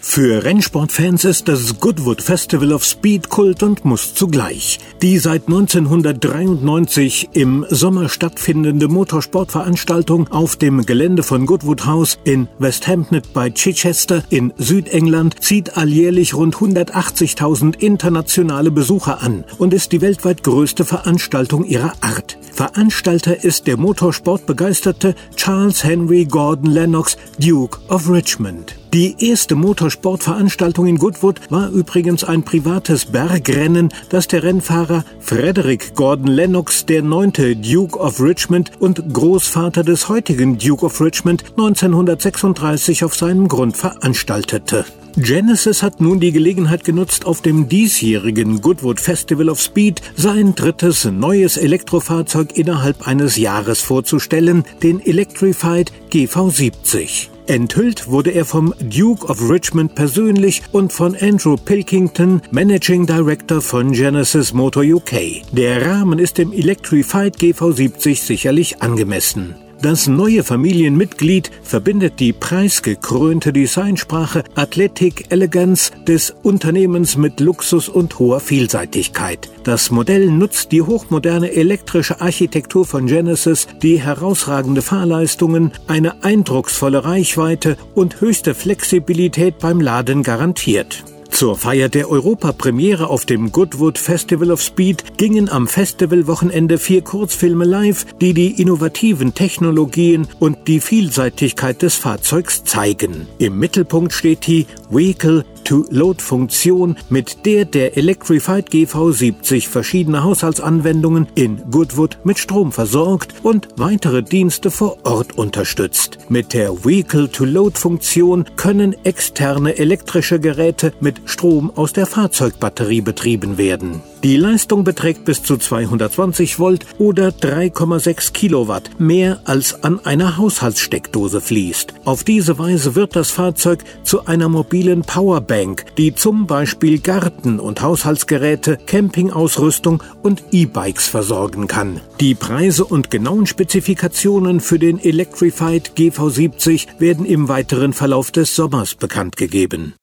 Für Rennsportfans ist das Goodwood Festival of Speed Kult und muss zugleich. Die seit 1993 im Sommer stattfindende Motorsportveranstaltung auf dem Gelände von Goodwood House in West Hampton bei Chichester in Südengland zieht alljährlich rund 180.000 internationale Besucher an und ist die weltweit größte Veranstaltung ihrer Art. Veranstalter ist der Motorsportbegeisterte Charles Henry Gordon Lennox, Duke of Richmond. Die erste Motorsportveranstaltung in Goodwood war übrigens ein privates Bergrennen, das der Rennfahrer Frederick Gordon Lennox, der neunte Duke of Richmond und Großvater des heutigen Duke of Richmond, 1936 auf seinem Grund veranstaltete. Genesis hat nun die Gelegenheit genutzt, auf dem diesjährigen Goodwood Festival of Speed sein drittes neues Elektrofahrzeug innerhalb eines Jahres vorzustellen, den Electrified GV70. Enthüllt wurde er vom Duke of Richmond persönlich und von Andrew Pilkington, Managing Director von Genesis Motor UK. Der Rahmen ist dem Electrified GV70 sicherlich angemessen. Das neue Familienmitglied verbindet die preisgekrönte Designsprache Athletic Elegance des Unternehmens mit Luxus und hoher Vielseitigkeit. Das Modell nutzt die hochmoderne elektrische Architektur von Genesis, die herausragende Fahrleistungen, eine eindrucksvolle Reichweite und höchste Flexibilität beim Laden garantiert. Zur Feier der Europapremiere auf dem Goodwood Festival of Speed gingen am Festivalwochenende vier Kurzfilme live, die die innovativen Technologien und die Vielseitigkeit des Fahrzeugs zeigen. Im Mittelpunkt steht die Vehicle To-Load-Funktion, mit der der Electrified GV70 verschiedene Haushaltsanwendungen in Goodwood mit Strom versorgt und weitere Dienste vor Ort unterstützt. Mit der Vehicle-to-Load-Funktion können externe elektrische Geräte mit Strom aus der Fahrzeugbatterie betrieben werden. Die Leistung beträgt bis zu 220 Volt oder 3,6 Kilowatt, mehr als an einer Haushaltssteckdose fließt. Auf diese Weise wird das Fahrzeug zu einer mobilen Powerbank, die zum Beispiel Garten- und Haushaltsgeräte, Campingausrüstung und E-Bikes versorgen kann. Die Preise und genauen Spezifikationen für den Electrified GV70 werden im weiteren Verlauf des Sommers bekannt gegeben.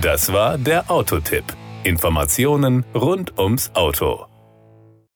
Das war der Autotipp. Informationen rund ums Auto.